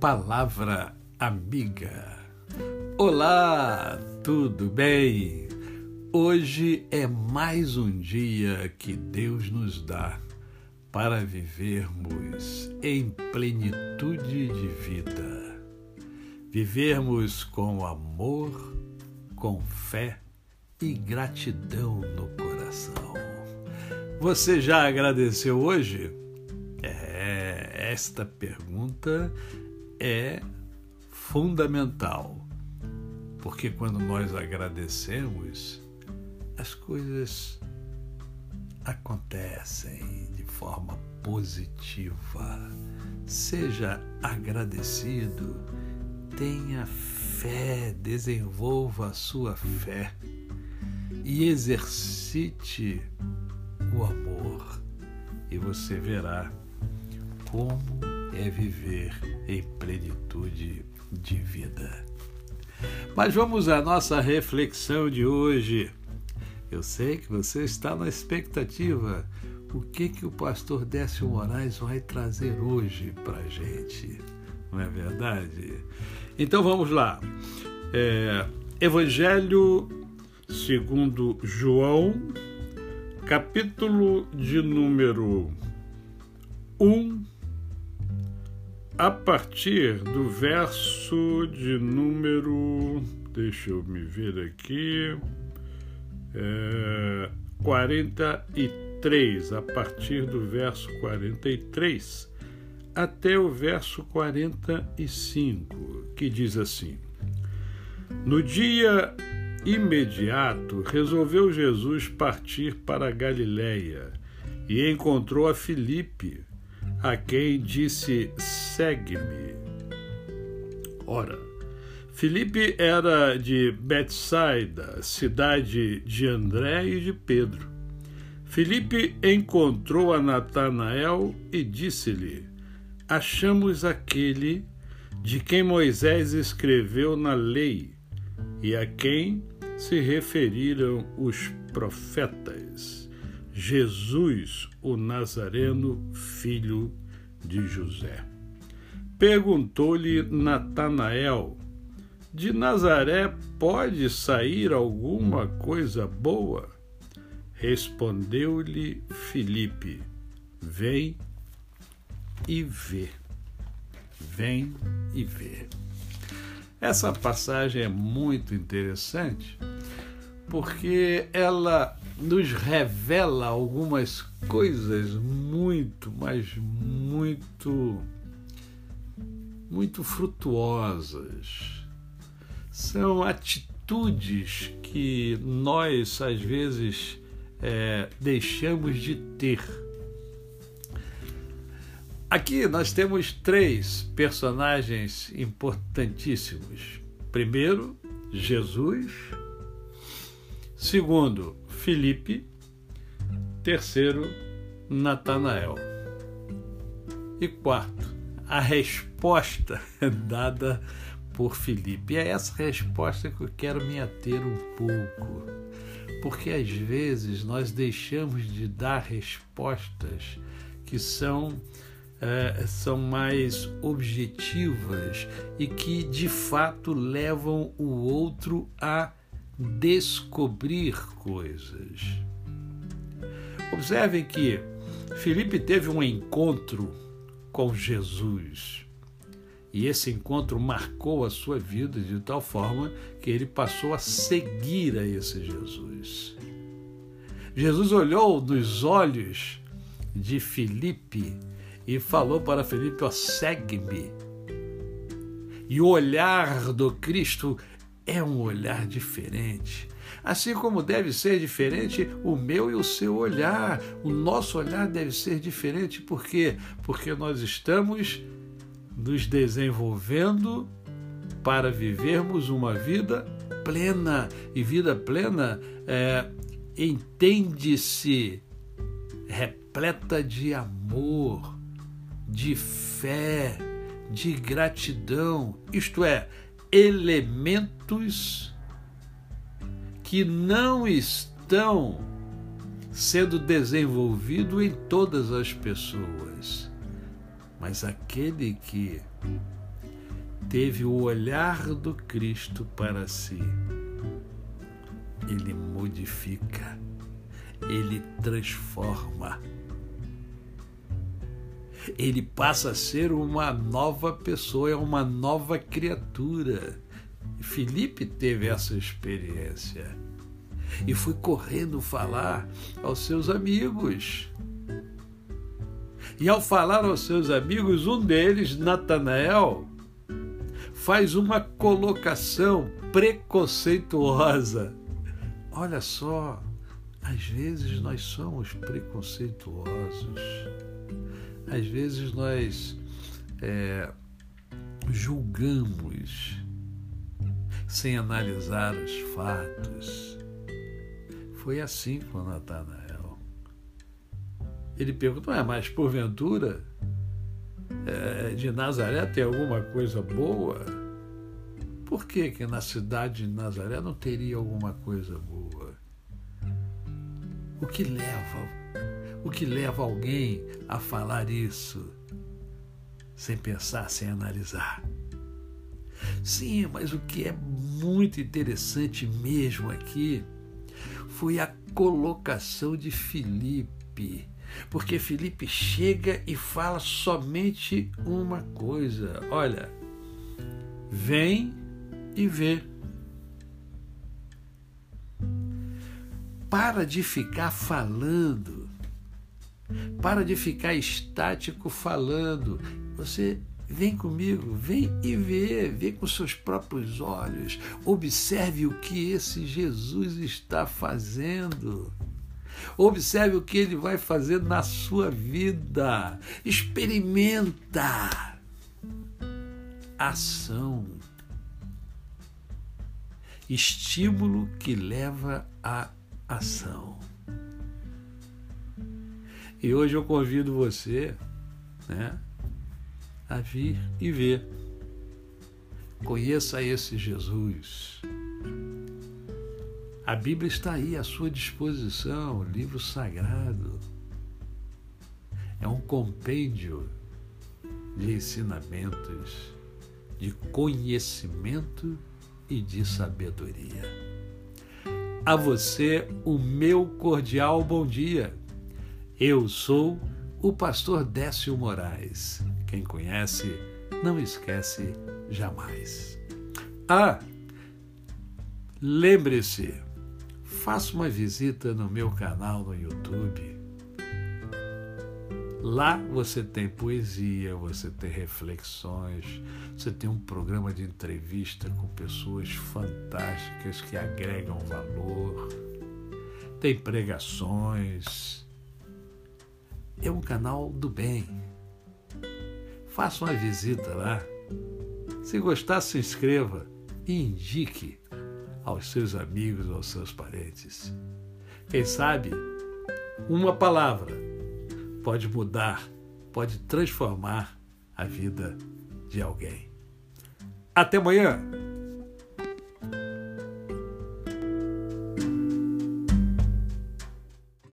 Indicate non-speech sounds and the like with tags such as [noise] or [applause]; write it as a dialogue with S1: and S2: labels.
S1: Palavra Amiga. Olá, tudo bem? Hoje é mais um dia que Deus nos dá para vivermos em plenitude de vida. Vivermos com amor, com fé e gratidão no coração. Você já agradeceu hoje? É, esta pergunta é fundamental, porque quando nós agradecemos, as coisas acontecem de forma positiva. Seja agradecido, tenha fé, desenvolva a sua fé e exercite o amor, e você verá como é viver em plenitude de vida. Mas vamos à nossa reflexão de hoje. Eu sei que você está na expectativa. O que que o pastor Décio Moraes vai trazer hoje para gente? Não é verdade? Então vamos lá. É, Evangelho segundo João, capítulo de número 1, a partir do verso de número. Deixa eu me ver aqui. É, 43, a partir do verso 43 até o verso 45, que diz assim: No dia imediato resolveu Jesus partir para a Galiléia e encontrou a Filipe a quem disse: Segue-me. Ora, Filipe era de Betsaida, cidade de André e de Pedro. Filipe encontrou a Natanael e disse-lhe: Achamos aquele de quem Moisés escreveu na lei e a quem se referiram os profetas Jesus, o Nazareno, filho de José. Perguntou-lhe Natanael: De Nazaré pode sair alguma coisa boa? Respondeu-lhe Filipe: Vem e vê. Vem e vê. Essa passagem é muito interessante porque ela nos revela algumas coisas muito, mas muito, muito frutuosas. São atitudes que nós, às vezes, é, deixamos de ter. Aqui nós temos três personagens importantíssimos. Primeiro, Jesus. Segundo, Filipe. Terceiro, Natanael. E quarto, a resposta [laughs] dada por Filipe. E é essa resposta que eu quero me ater um pouco. Porque às vezes nós deixamos de dar respostas que são, é, são mais objetivas e que de fato levam o outro a descobrir coisas. Observem que Felipe teve um encontro com Jesus. E esse encontro marcou a sua vida de tal forma que ele passou a seguir a esse Jesus. Jesus olhou nos olhos de Felipe e falou para Felipe: ó, segue-me. E o olhar do Cristo é um olhar diferente. Assim como deve ser diferente o meu e o seu olhar. O nosso olhar deve ser diferente. Por quê? Porque nós estamos nos desenvolvendo para vivermos uma vida plena. E vida plena é, entende-se repleta de amor, de fé, de gratidão. Isto é, elementos que não estão sendo desenvolvidos em todas as pessoas, mas aquele que teve o olhar do Cristo para si, ele modifica, ele transforma. Ele passa a ser uma nova pessoa, é uma nova criatura. Felipe teve essa experiência e foi correndo falar aos seus amigos. E ao falar aos seus amigos, um deles, Natanael, faz uma colocação preconceituosa. Olha só, às vezes nós somos preconceituosos, às vezes nós é, julgamos sem analisar os fatos. Foi assim com Natanael. Ele perguntou: ah, mas porventura é, de Nazaré tem alguma coisa boa? Por que, que na cidade de Nazaré não teria alguma coisa boa? O que leva, o que leva alguém a falar isso sem pensar, sem analisar? Sim, mas o que é muito interessante mesmo aqui foi a colocação de Filipe. Porque Felipe chega e fala somente uma coisa: olha, vem e vê. Para de ficar falando, para de ficar estático falando. Você vem comigo, vem e vê, vê com seus próprios olhos. Observe o que esse Jesus está fazendo. Observe o que ele vai fazer na sua vida. Experimenta. Ação. Estímulo que leva à ação. E hoje eu convido você né, a vir e ver. Conheça esse Jesus a Bíblia está aí à sua disposição, livro sagrado. É um compêndio de ensinamentos, de conhecimento e de sabedoria. A você, o meu cordial bom dia. Eu sou o pastor Décio Moraes. Quem conhece, não esquece jamais. Ah, lembre-se, faça uma visita no meu canal no YouTube. Lá você tem poesia, você tem reflexões, você tem um programa de entrevista com pessoas fantásticas que agregam valor, tem pregações. É um canal do bem. Faça uma visita lá. Se gostar, se inscreva e indique aos seus amigos, aos seus parentes. Quem sabe, uma palavra pode mudar, pode transformar a vida de alguém. Até amanhã!